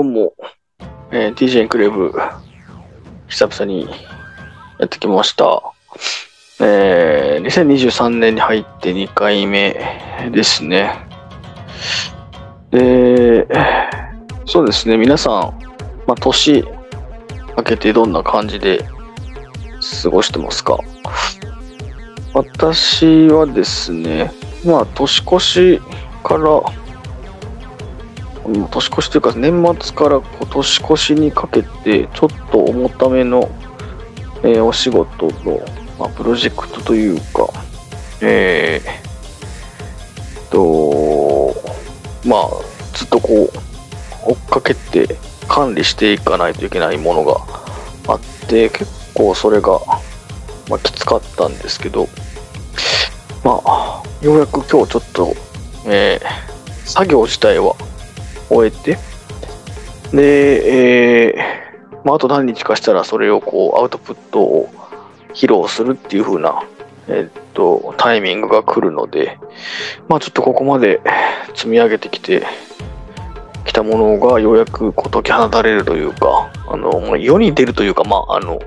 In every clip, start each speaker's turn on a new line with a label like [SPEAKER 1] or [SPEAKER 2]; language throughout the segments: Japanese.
[SPEAKER 1] どうも、えー、DJ クレーブ、久々にやってきました。えー、2023年に入って2回目ですね。で、そうですね、皆さん、まあ、年明けてどんな感じで過ごしてますか？私はですね、まあ、年越しから、年越しというか年末からこう年越しにかけてちょっと重ための、えーお仕事の、まあ、プロジェクトというかえー、とまあずっとこう追っかけて管理していかないといけないものがあって結構それが、まあ、きつかったんですけどまあようやく今日ちょっと、えー作業自体は終えて、で、えーまあ、あと何日かしたらそれをこうアウトプットを披露するっていう風な、えっと、タイミングが来るので、まあちょっとここまで 積み上げてきて、きたものがようやくこう解き放たれるというか、あの、ま世に出るというか、まああの、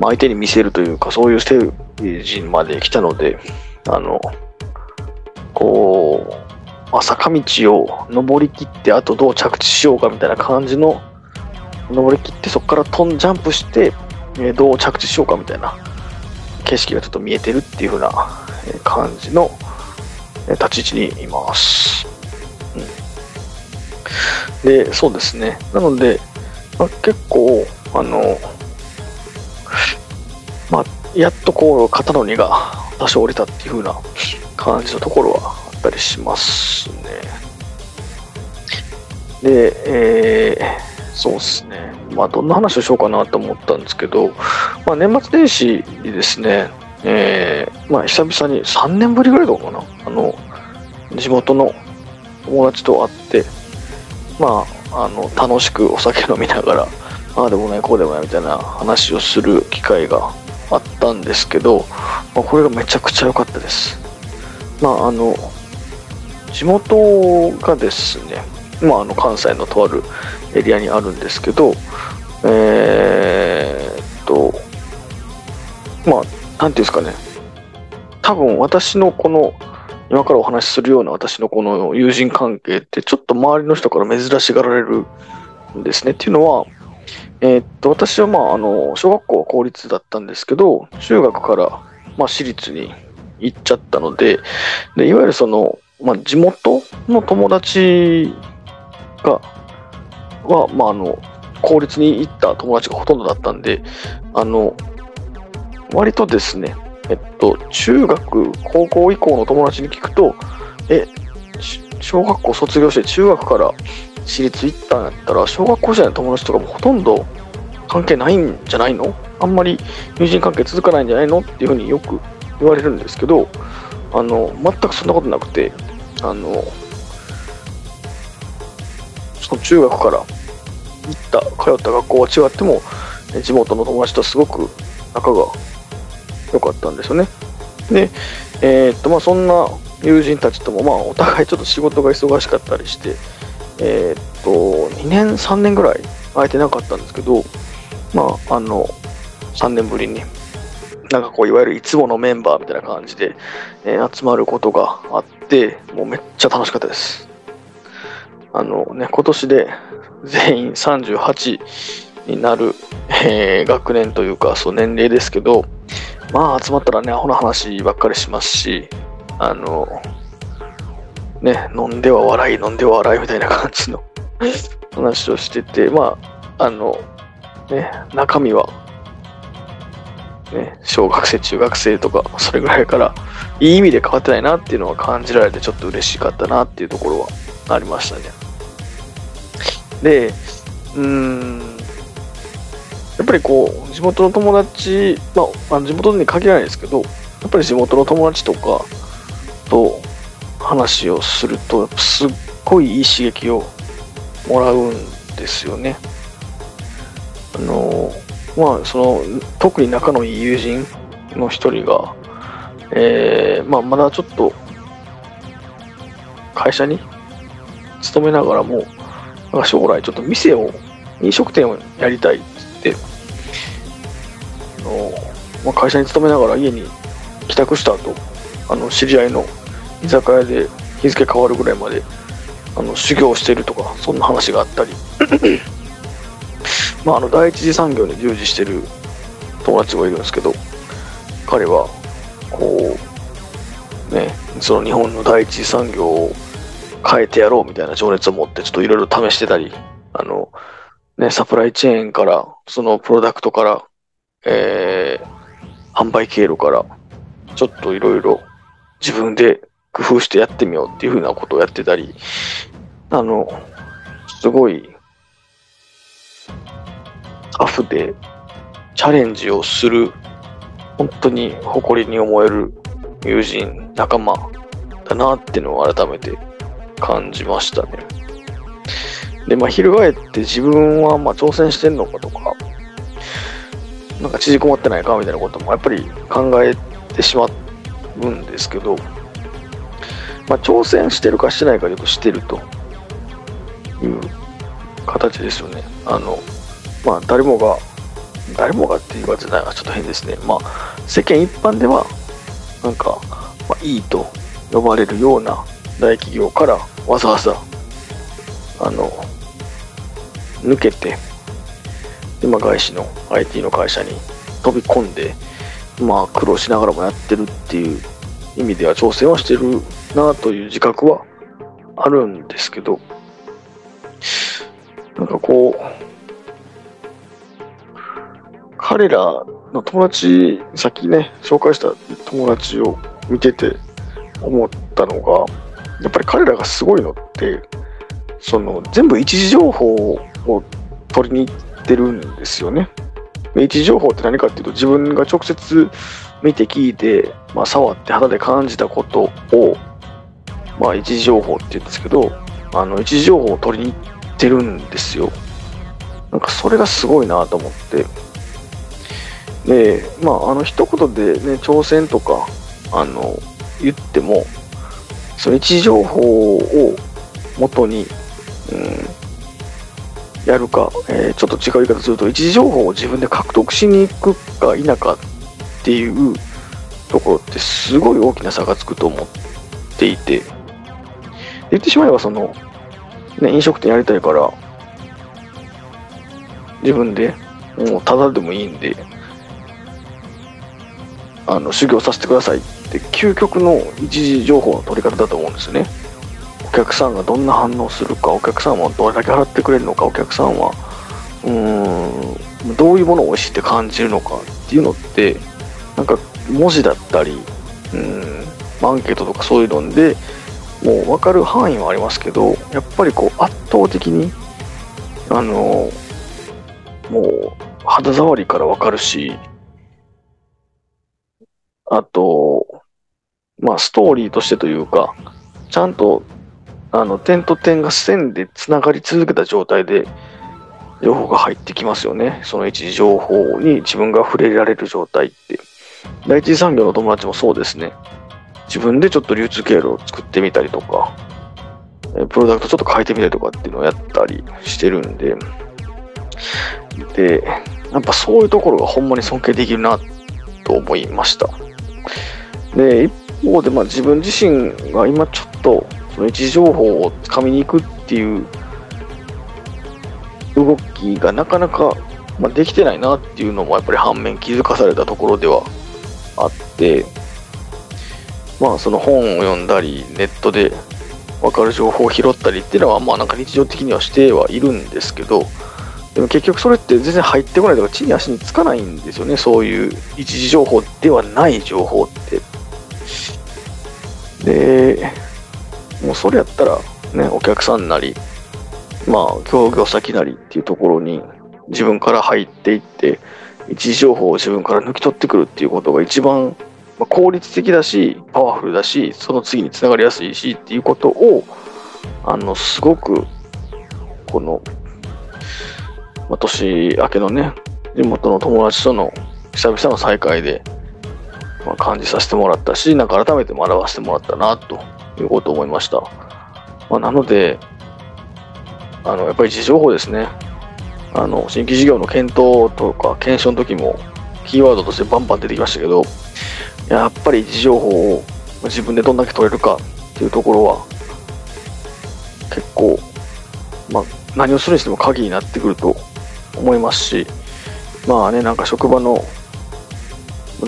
[SPEAKER 1] まあ、相手に見せるというか、そういうステージまで来たので、あの、こう、まあ、坂道を登りきってあとどう着地しようかみたいな感じの登りきってそこから飛んジャンプして、えーどう着地しようかみたいな景色がちょっと見えてるっていう風な感じの立ち位置にいます、うん、でそうですね。なので、まあ、結構あのまあやっとこう肩の荷が多少降りたっていう風な感じのところはったりしますね。で、えーそうですね。まあ、どんな話をしようかなと思ったんですけど、まあ、年末年始にですね、えーまあ、久々に3年ぶりぐらいだかな、あの、地元の友達と会って、まあ、あの、楽しくお酒飲みながら、ああでもない、こうでもないみたいな話をする機会があったんですけど、まあ、これがめちゃくちゃ良かったです。まあ、あの、地元がですね、まあ、あの関西のとあるエリアにあるんですけど、えーっと、まあ、なんていうんですかね、多分私のこの、今からお話しするような私のこの友人関係って、ちょっと周りの人から珍しがられるんですね。っていうのは、えーっと、私はまあ、あの、小学校は公立だったんですけど、中学から、まあ、私立に行っちゃったので、でいわゆるその、まあ、地元の友達が、は、まあ、あの、公立に行った友達がほとんどだったんで、あの、割とですね、えっと、中学、高校以降の友達に聞くと、え、小学校卒業して中学から私立行ったんやったら、小学校時代の友達とかもほとんど関係ないんじゃないの？あんまり友人関係続かないんじゃないの？っていうふうによく言われるんですけど、あの、全くそんなことなくて、あの、その中学から行った、通った学校は違っても、地元の友達とすごく仲が良かったんですよね。で、えーっと、まあそんな友人たちとも、まあお互いちょっと仕事が忙しかったりして、えーっと、2年、3年ぐらい会えてなかったんですけど、まああの、3年ぶりに、なんかこう、いわゆるいつものメンバーみたいな感じで、えー集まることがあって、もうめっちゃ楽しかったです。あのね、今年で全員38になる、えー学年というか、そう年齢ですけど、まあ集まったらね、アホな話ばっかりしますし、あの、ね、飲んでは笑い、飲んでは笑いみたいな感じの話をしてて、まあ、あの、ね、中身は、ね、小学生、中学生とか、それぐらいから、いい意味で変わってないなっていうのは感じられて、ちょっと嬉しかったなっていうところはありましたね。で、うーん、やっぱりこう、地元の友達、まあ、地元に限らないですけど、やっぱり地元の友達とかと話をすると、すっごいいい刺激をもらうんですよね。あの、まあ、その、特に仲のいい友人の一人が、えーまあ、まだちょっと会社に勤めながらも、なんか将来ちょっと店を、飲食店をやりたいって。って、あのまあ、会社に勤めながら家に帰宅した後、あの知り合いの居酒屋で日付変わるぐらいまであの修行してるとか、そんな話があったり、まあ、あの第一次産業に従事してる友達がいるんですけど、彼は、こう、ね、その日本の第一次産業を変えてやろうみたいな情熱を持って、ちょっといろいろ試してたり、あの、ね、サプライチェーンから、そのプロダクトから、えー、販売経路から、ちょっといろいろ自分で工夫してやってみようっていうふうなことをやってたり、あの、すごい、フでチャレンジをする、本当に誇りに思える友人、仲間だなっていうのを改めて感じましたね。で、まあ、翻って自分はま挑戦してんのかとか、なんか縮こまってないかみたいなこともやっぱり考えてしまうんですけど、まあ、挑戦してるかしてないかでよくしてるという形ですよね。あの、まあ、誰もが、誰もがって言われないはちょっと変ですね。まあ、世間一般では、なんか、まあ、いいと呼ばれるような大企業からわざわざ、あの、抜けて、今外資の IT の会社に飛び込んで、まあ苦労しながらもやってるっていう意味では挑戦はしてるなという自覚はあるんですけど、なんかこう、彼らの友達、さっきね、紹介した友達を見てて思ったのが、やっぱり彼らがすごいのって、その全部一時情報を取りに行ってるんですよね。一時情報って何かっていうと自分が直接見て聞いて、まあ、触って肌で感じたことを、まあ、一時情報って言うんですけど、あの、一時情報を取りに行ってるんですよ。なんかそれがすごいなと思って。で、まあ、あの、一言でね、挑戦とか、あの、言っても、その位置情報を元に、うん、やるか、えー、ちょっと違う言い方すると、位置情報を自分で獲得しに行くか否かっていうところってすごい大きな差がつくと思っていて、言ってしまえばその、ね、飲食店やりたいから、自分でもうただでもいいんで、あの修行させてくださいって究極の一時情報の取り方だと思うんですよね。お客さんがどんな反応するかお客さんはどれだけ払ってくれるのかお客さんはうーんどういうものを美味しいって感じるのかっていうのってなんか文字だったりうんアンケートとかそういうのでもう分かる範囲はありますけどやっぱりこう圧倒的にあのもう肌触りから分かるしあと、まあ、ストーリーとしてというか、ちゃんと、あの、点と点が線で繋がり続けた状態で、情報が入ってきますよね。その一時情報に自分が触れられる状態って。第一次産業の友達もそうですね。自分でちょっと流通経路を作ってみたりとか、プロダクトちょっと変えてみたりとかっていうのをやったりしてるんで、で、やっぱそういうところがほんまに尊敬できるなと思いました。で、一方で、まあ、自分自身が今ちょっと、その位置情報をつかみに行くっていう動きがなかなか、まあ、できてないなっていうのもやっぱり反面気づかされたところではあって、まあその本を読んだり、ネットで分かる情報を拾ったりっていうのは、まあなんか日常的にはしてはいるんですけど、でも結局それって全然入ってこないとか地に足につかないんですよね、そういう一時情報ではない情報って。で、もうそれやったら、ね、お客さんなり、まあ、協業先なりっていうところに自分から入っていって、一時情報を自分から抜き取ってくるっていうことが一番効率的だし、パワフルだし、その次につながりやすいしっていうことを、あの、すごく、この、まあ、年明けのね、地元の友達との久々の再会で、まあ、感じさせてもらったし、なんか改めて学ばせてもらったな、ということを思いました。まあ、なので、あの、やっぱり時情報ですね。あの、新規事業の検討とか検証の時も、キーワードとしてバンバン出てきましたけど、やっぱり位置情報を自分でどんだけ取れるかっていうところは、結構、まあ、何をするにしても鍵になってくると思いますし、まあね、なんか職場の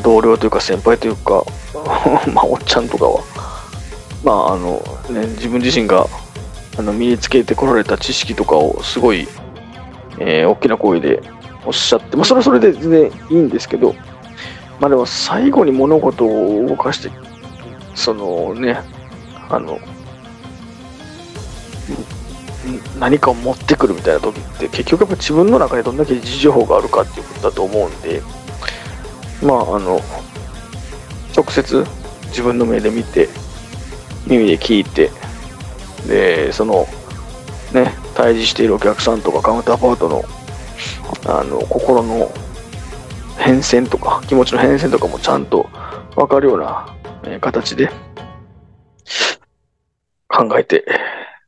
[SPEAKER 1] 同僚というか先輩というか、まあ、おっちゃんとかは、まあ、あの、ね、自分自身があの身につけてこられた知識とかをすごい、えー、大きな声でおっしゃって、まあ、それはそれで全然いいんですけど、まあでも最後に物事を動かして、そのね、あの、何かを持ってくるみたいな時って結局やっぱ自分の中でどんだけ位置情があるかっていうことだと思うんでまああの直接自分の目で見て耳で聞いてでそのね対峙しているお客さんとかカウンターパートのあの心の変遷とか気持ちの変遷とかもちゃんと分かるような、え形で考えて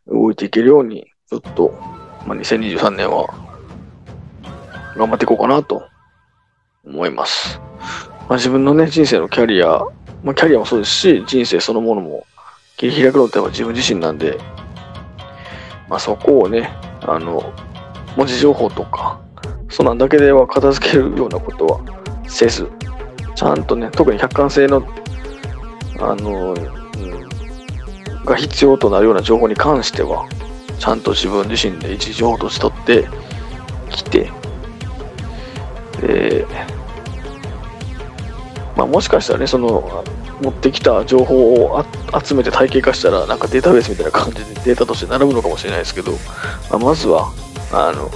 [SPEAKER 1] 動いていけるようにちょっと、まあ、2023年は頑張っていこうかなと思います。まあ、自分のね、人生のキャリア、まあ、キャリアもそうですし、人生そのものも切り開くのって自分自身なんで、まあ、そこをね、あの、文字情報とか、そんなんだけでは片付けるようなことはせず、ちゃんとね、特に客観性の、あの、うん、が必要となるような情報に関しては、ちゃんと自分自身で一時情報として取ってきて、で、まあ、もしかしたらね、その、持ってきた情報を集めて体系化したら、なんかデータベースみたいな感じでデータとして並ぶのかもしれないですけど、まあ、まずは、あの、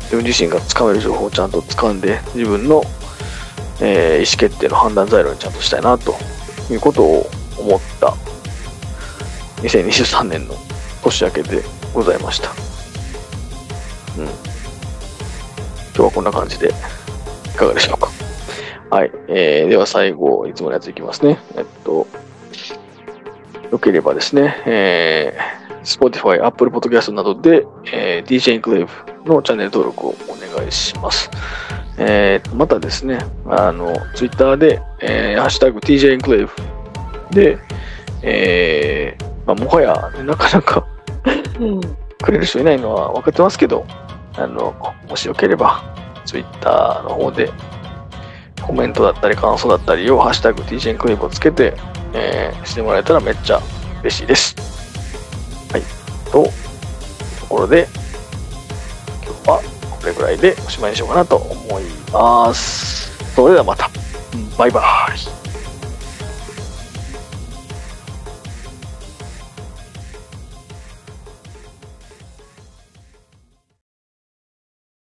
[SPEAKER 1] 自分自身がつかめる情報をちゃんと掴んで、自分の、えー、意思決定の判断材料にちゃんとしたいな、ということを思った2023年の年明けでございました。うん。今日はこんな感じで、いかがでしょうか？はい。えー、では最後、いつものやついきますね。えっと、よければですね、えー、Spotify、Apple Podcast などで、えー、DJ インクレイブのチャンネル登録をお願いします。えー、またですね、あの、Twitter で、えー、ハッシュタグ TJ インクレイブで、えー、まあ、もはや、なかなかくれる人いないのは分かってますけど、あの、もしよければ、Twitter の方でコメントだったり感想だったりをハッシュタグ TGN クリックをつけて、えー、してもらえたらめっちゃ嬉しいです。はい。と、ところで、今日はこれぐらいでおしまいにしようかなと思います。それではまた。バイバイ。